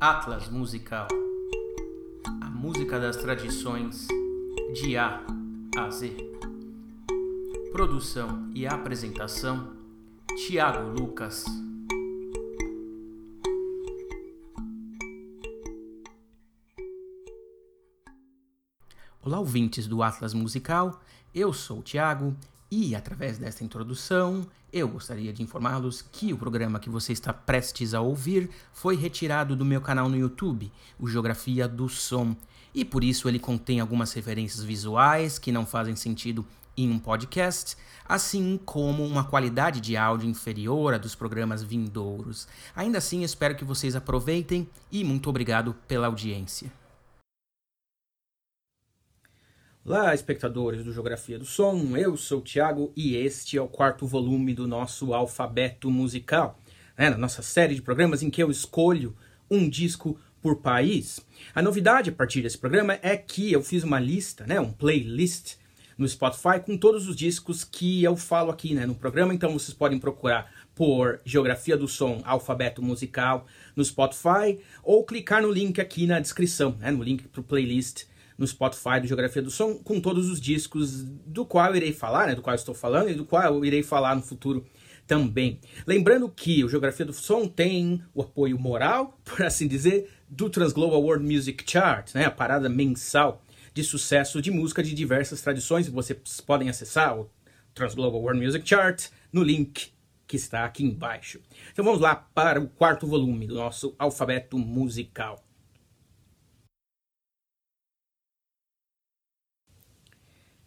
Atlas Musical. A música das tradições de A a Z. Produção e apresentação: Tiago Lucas. Olá, ouvintes do Atlas Musical. Eu sou o Tiago e, através desta introdução, eu gostaria de informá-los que o programa que você está prestes a ouvir foi retirado do meu canal no YouTube, o Geografia do Som, e por isso ele contém algumas referências visuais que não fazem sentido em um podcast, assim como uma qualidade de áudio inferior à dos programas vindouros. Ainda assim, espero que vocês aproveitem e muito obrigado pela audiência. Olá, espectadores do Geografia do Som, eu sou o Thiago e este é o quarto volume do nosso alfabeto musical, né, na nossa série de programas em que eu escolho um disco por país. A novidade a partir desse programa é que eu fiz uma lista, né, um playlist no Spotify com todos os discos que eu falo aqui né, no programa, então vocês podem procurar por Geografia do Som, alfabeto musical no Spotify ou clicar no link aqui na descrição, né, no link para o playlist no Spotify do Geografia do Som, com todos os discos do qual eu irei falar, né, do qual estou falando e do qual eu irei falar no futuro também. Lembrando que o Geografia do Som tem o apoio moral, por assim dizer, do Transglobal World Music Chart, né, a parada mensal de sucesso de música de diversas tradições. Vocês podem acessar o Transglobal World Music Chart no link que está aqui embaixo. Então vamos lá para o quarto volume do nosso alfabeto musical.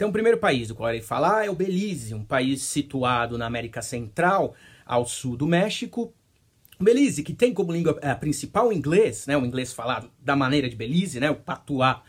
Então, o primeiro país do qual irei falar é o Belize, um país situado na América Central, ao sul do México. Belize, que tem como língua é, principal o inglês, né, o inglês falado da maneira de Belize, né, o patuá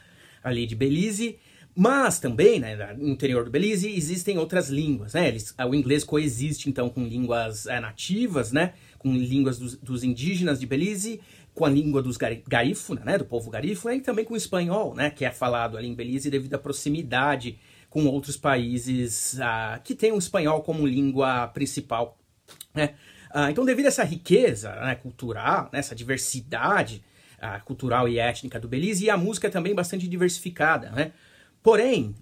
ali de Belize, mas também, né, no interior do Belize, existem outras línguas, né, eles, o inglês coexiste então com línguas é, nativas, né, com línguas dos, dos, indígenas de Belize, com a língua dos garífuna, né, do povo garífuna, e também com o espanhol, né, que é falado ali em Belize devido à proximidade com outros países uh, que têm o espanhol como língua principal. Né? Uh, então, devido a essa riqueza né, cultural, né, essa diversidade uh, cultural e étnica do Belize, e a música é também bastante diversificada. Né? Porém,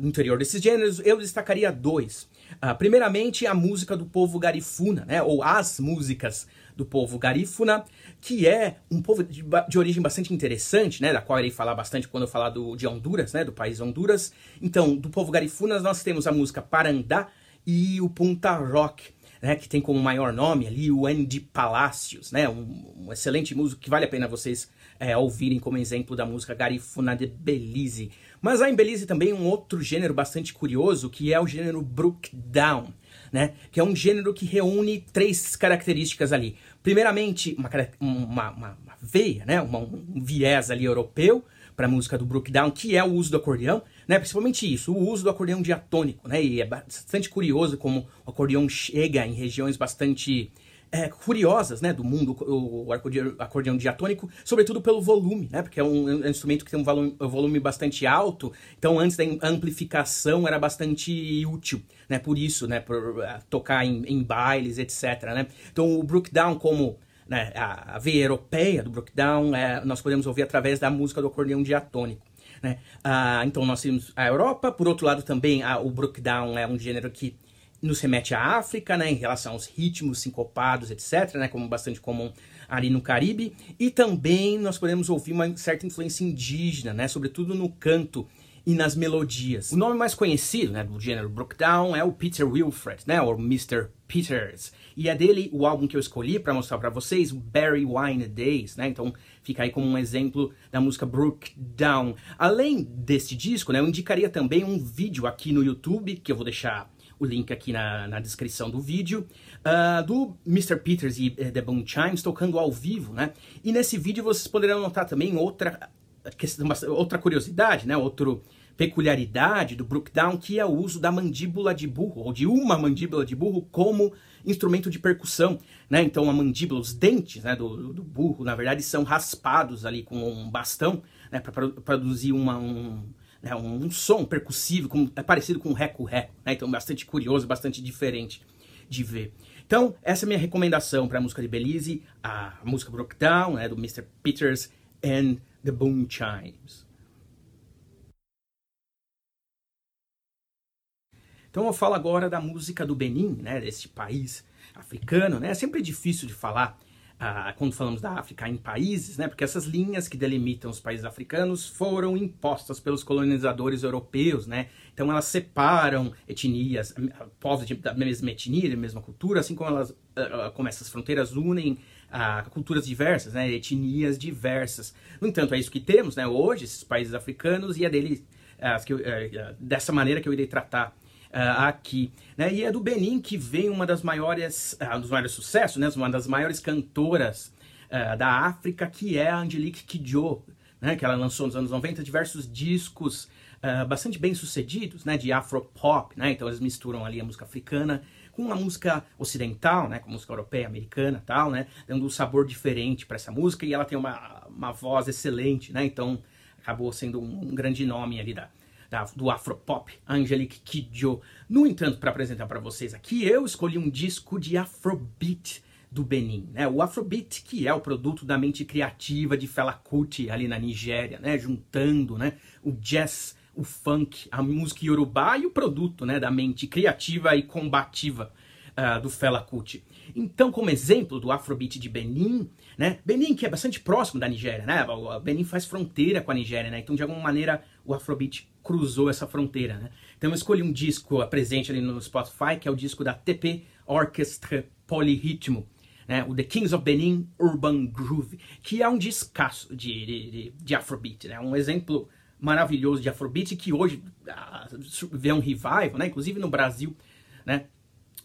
no interior desses gêneros, eu destacaria dois. primeiramente, a música do povo garifuna, né, ou as músicas do povo garífuna, que é um povo de, de, origem bastante interessante, né, da qual eu irei falar bastante quando eu falar do, de Honduras, né, do país Honduras. Então, do povo garifuna, nós temos a música Parandá e o Punta Rock, né, que tem como maior nome ali o Andy Palacios, né, um, um excelente músico que vale a pena vocês é, ouvirem como exemplo da música Garifuna de Belize. Mas há em Belize também um outro gênero bastante curioso, que é o gênero Brook Down né? Que é um gênero que reúne três características ali. Primeiramente, uma, uma, uma, veia, né? Uma, um viés ali europeu para a música do Brookdown, que é o uso do acordeão, né? Principalmente isso, o uso do acordeão diatônico, né? E é bastante curioso como o acordeão chega em regiões bastante é, curiosas, né, do mundo, o acordeão, diatônico, sobretudo pelo volume, né, porque é um, é um instrumento que tem um volume, um volume, bastante alto, então antes da amplificação era bastante útil, né, por isso, né, por uh, tocar em, em, bailes, etc, né. Então o Brookdown como né, a, a veia europeia do Brookdown, é, nós podemos ouvir através da música do acordeão diatônico. Né? Ah, então nós temos a Europa, por outro lado também a, o Brookdown é um gênero que nos remete à África, né, em relação aos ritmos sincopados, etc., né, como bastante comum ali no Caribe, e também nós podemos ouvir uma certa influência indígena, né, sobretudo no canto e nas melodias. O nome mais conhecido né, do gênero Brookdown é o Peter Wilfred, né, ou Mr. Peters, e é dele o álbum que eu escolhi para mostrar para vocês, Barry Wine Days, né, então fica aí como um exemplo da música Brookdown. Além deste disco, né, eu indicaria também um vídeo aqui no YouTube, que eu vou deixar o link aqui na, na descrição do vídeo, uh, do Mr. Peters e uh, The Boom Chimes tocando ao vivo, né? E nesse vídeo vocês poderão notar também outra, questão, outra curiosidade, né? Outro peculiaridade do Brookdown, que é o uso da mandíbula de burro, ou de uma mandíbula de burro, como instrumento de percussão, né? Então a mandíbula, os dentes né, do, do burro, na verdade, são raspados ali com um bastão, né, para produzir uma, um, né, um, som percussivo, com, é parecido com um reco-reco, né, então bastante curioso, bastante diferente de ver. Então, essa é a minha recomendação para a música de Belize, a música Broke Down, né, do Mr. Peters and the Boom Chimes. Então eu falo agora da música do Benin, né, desse país africano, né? É sempre difícil de falar ah, quando falamos da África em países, né? Porque essas linhas que delimitam os países africanos foram impostas pelos colonizadores europeus, né? Então elas separam etnias, povos da mesma etnia, da mesma cultura, assim como elas, ah, como essas fronteiras unem a culturas diversas, né? Etnias diversas. No entanto, é isso que temos, né? Hoje esses países africanos e é dele, uh, que eu, uh, dessa maneira que eu irei tratar uh, aqui. Né? E é do Benin que vem uma das maiores, uh, um dos maiores sucessos, né? uma das maiores cantoras uh, da África, que é a Angelique Kidjo, né? que ela lançou nos anos 90 diversos discos bastante bem sucedidos, né? de afropop, né? então eles misturam ali a música africana com a música ocidental, né, com a música europeia, americana, tal, né, dando um sabor diferente para essa música e ela tem uma, uma voz excelente, né, então acabou sendo um, um grande nome ali da, da, do Afropop, Angelique Kidjo. No entanto, para apresentar para vocês aqui, eu escolhi um disco de Afrobeat do Benin, né? O Afrobeat, que é o produto da mente criativa de Fela Kuti ali na Nigéria, né? Juntando, né? O jazz, o funk, a música iorubá e o produto, né? Da mente criativa e combativa uh, do Fela Kuti. Então, como exemplo do Afrobeat de Benin, né? Benin que é bastante próximo da Nigéria, né? O Benin faz fronteira com a Nigéria, né? Então, de alguma maneira, o Afrobeat cruzou essa fronteira, né? Então, eu escolhi um disco presente ali no Spotify, que é o disco da TP Orchestra Polyrhythmo, né? O The Kings of Benin Urban Groove, que é um discaço de, de, de Afrobeat, né? Um exemplo maravilhoso de Afrobeat que hoje uh, vê um revival, né? Inclusive no Brasil, né?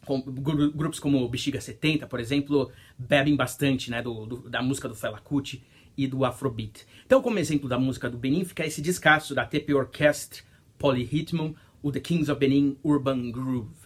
com, grupos como Bexiga 70, por exemplo, bebem bastante né, do, do, da música do Fela Kuti e do Afrobeat. Então, como exemplo da música do Benin, fica esse descasso da TP Orchestra Polyrhythm, o The Kings of Benin Urban Groove.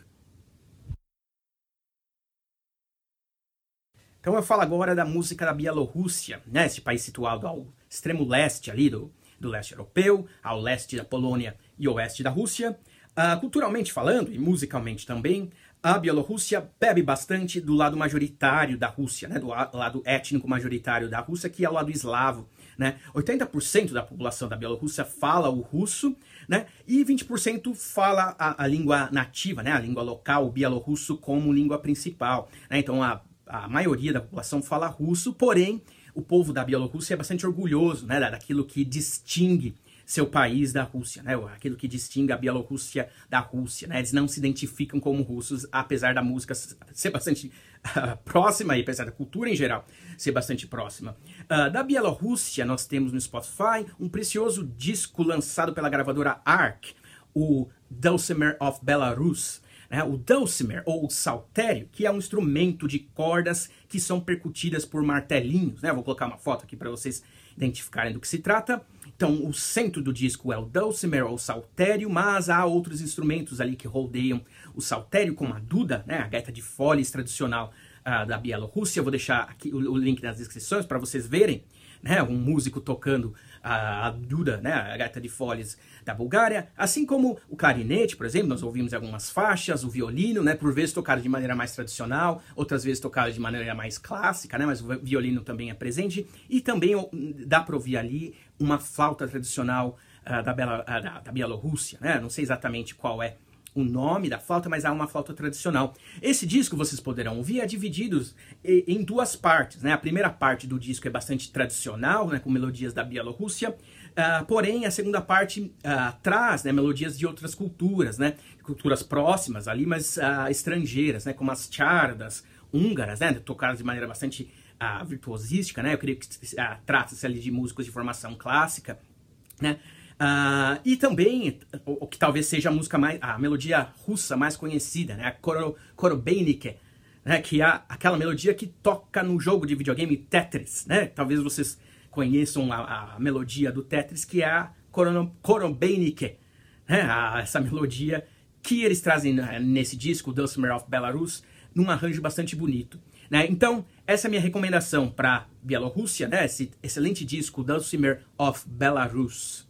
Então eu falo agora da música da Bielorrússia, né, esse país situado ao extremo leste ali do, do leste europeu, ao leste da Polônia e oeste da Rússia. Uh, culturalmente falando, e musicalmente também, a Bielorrússia bebe bastante do lado majoritário da Rússia, né, do lado étnico majoritário da Rússia, que é o lado eslavo. Né? 80% da população da Bielorrússia fala o russo, né? E 20% fala a, a, língua nativa, né? A língua local, o bielorrusso como língua principal. Né? Então a, a maioria da população fala russo, porém o povo da Bielorrússia é bastante orgulhoso, né? Daquilo que distingue seu país da Rússia, né? Aquilo que distingue a Bielorrússia da Rússia, né? Eles não se identificam como russos, apesar da música ser bastante uh, próxima e apesar da cultura em geral ser bastante próxima. Uh, da Bielorrússia, nós temos no Spotify um precioso disco lançado pela gravadora ARC, o Dulcimer of Belarus, né, o dulcimer ou o saltério, que é um instrumento de cordas que são percutidas por martelinhos. Né? Vou colocar uma foto aqui para vocês identificarem do que se trata. Então, o centro do disco é o dulcimer ou saltério, mas há outros instrumentos ali que rodeiam o saltério, como a duda, né, a gaita de foles tradicional uh, da Bielorrússia. Eu vou deixar aqui o, o link nas descrições para vocês verem né, um músico tocando a, a duda, né, a gaita de foles da Bulgária, assim como o clarinete, por exemplo, nós ouvimos algumas faixas, o violino, né, por vezes tocado de maneira mais tradicional, outras vezes tocado de maneira mais clássica, né, mas o violino também é presente, e também dá para ouvir ali uma flauta tradicional uh, da, Bela, uh, da, da Bielorrússia, né, não sei exatamente qual é o nome da flauta, mas há uma flauta tradicional. Esse disco, vocês poderão ouvir, é dividido em duas partes. Né? A primeira parte do disco é bastante tradicional, né, com melodias da Bielorrússia, uh, porém a segunda parte uh, traz né, melodias de outras culturas, né, culturas próximas ali, mas uh, estrangeiras, né, como as chardas húngaras, né, tocadas de maneira bastante virtuosística. Né? Eu creio que trata-se ali de músicos de formação clássica. Né? Uh, e também, o, o, que talvez seja a música mais, a melodia russa mais conhecida, né? A Koro, Korobeinike, né? Que é aquela melodia que toca no jogo de videogame Tetris, né? Talvez vocês conheçam a, a melodia do Tetris, que é a Korobeinike, né? A, essa melodia que eles trazem nesse disco, Dulcimer of Belarus, num arranjo bastante bonito. Né? Então, essa é a minha recomendação para Bielorrússia, né? esse excelente disco, Dulcimer of Belarus.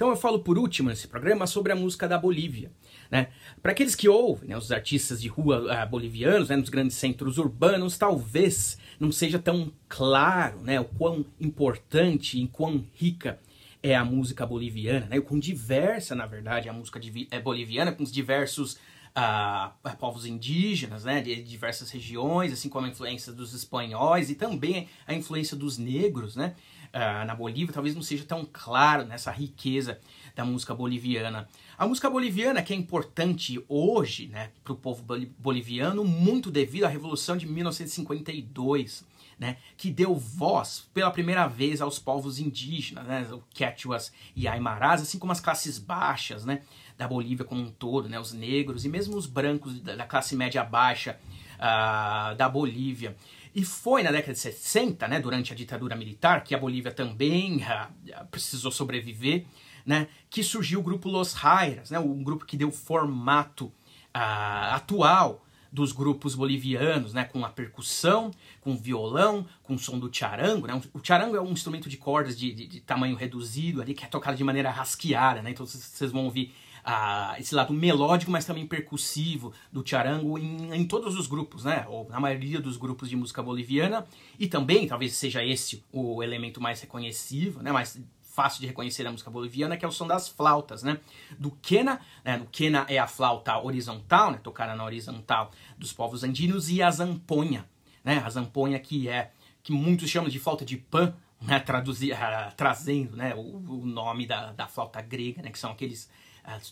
Então eu falo por último nesse programa sobre a música da Bolívia. Né? Para aqueles que ouvem, né, os artistas de rua uh, bolivianos, né, nos grandes centros urbanos, talvez não seja tão claro né, o quão importante e quão rica é a música boliviana, né, o quão diversa, na verdade, a música é boliviana, com os diversos uh, povos indígenas, né, de diversas regiões, assim como a influência dos espanhóis e também a influência dos negros, né, uh, na Bolívia, talvez não seja tão claro nessa riqueza da música boliviana. A música boliviana que é importante hoje, né, para o povo boliviano, muito devido à Revolução de 1952, né, que deu voz pela primeira vez aos povos indígenas, né, os quechuas e aimarás, assim como as classes baixas, né, da Bolívia como um todo, né, os negros e mesmo os brancos da classe média baixa uh, da Bolívia. E foi na década de 60, né, durante a ditadura militar, que a Bolívia também uh, precisou sobreviver, né, que surgiu o grupo Los Jairas, né, um grupo que deu formato uh, atual dos grupos bolivianos, né, com a percussão, com o violão, com o som do charango. Né? O charango é um instrumento de cordas de, de, de tamanho reduzido ali, que é tocado de maneira rasqueada, né? então vocês vão ouvir ah, esse lado melódico, mas também percussivo do charango em, em, todos os grupos, né? Ou na maioria dos grupos de música boliviana. E também, talvez seja esse o elemento mais reconhecível, né? Mais fácil de reconhecer a música boliviana, que é o som das flautas, né? Do quena, né? O quena é a flauta horizontal, né? Tocada na horizontal dos povos andinos, e a zamponha, né? A zamponha que é, que muitos chamam de flauta de pan, né? Traduzir, uh, trazendo, né? O, o nome da, da flauta grega, né? Que são aqueles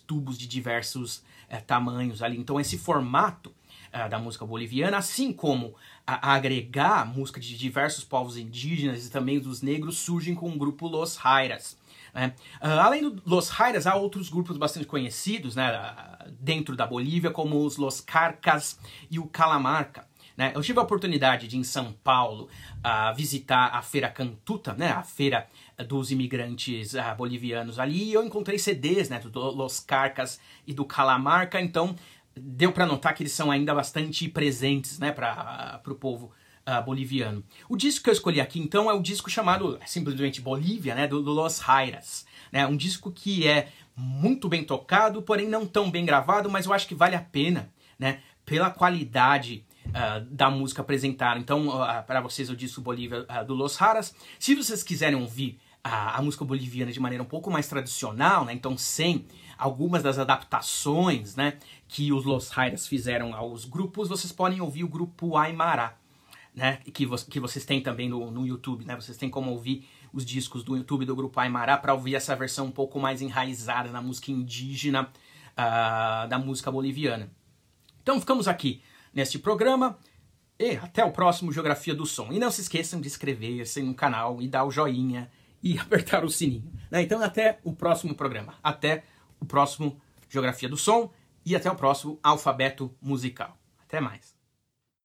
tubos de diversos uh, tamanhos ali. Então esse formato uh, da música boliviana, assim como a, agregar música de diversos povos indígenas e também dos negros, surgem com o grupo Los Jairas. Né? além dos Los Jairas, há outros grupos bastante conhecidos né, dentro da Bolívia, como os Los Carcas e o Calamarca. Né? Eu tive a oportunidade de, em São Paulo, uh, visitar a Feira Cantuta, né? a feira dos imigrantes uh, bolivianos ali, e eu encontrei CDs né, do Los Carcas e do Calamarca, então deu para notar que eles são ainda bastante presentes né, para o povo uh, boliviano. O disco que eu escolhi aqui então é o disco chamado simplesmente Bolívia, né, do, do Los Jairas. Né, um disco que é muito bem tocado, porém não tão bem gravado, mas eu acho que vale a pena né, pela qualidade Uh, da música apresentada. Então, uh, para vocês, eu disse o Bolívia uh, do Los Jaras. Se vocês quiserem ouvir a, a, música boliviana de maneira um pouco mais tradicional, né? então sem algumas das adaptações né, que os Los Jairas fizeram aos grupos, vocês podem ouvir o grupo Aymara, né, que, vo que vocês têm também no, no YouTube, né, vocês têm como ouvir os discos do YouTube do grupo Aymara para ouvir essa versão um pouco mais enraizada na música indígena uh, da música boliviana. Então ficamos aqui neste programa e até o próximo Geografia do Som. E não se esqueçam de inscrever-se no canal e dar o joinha e apertar o sininho. Né? Então até o próximo programa. Até o próximo Geografia do Som e até o próximo Alfabeto Musical. Até mais.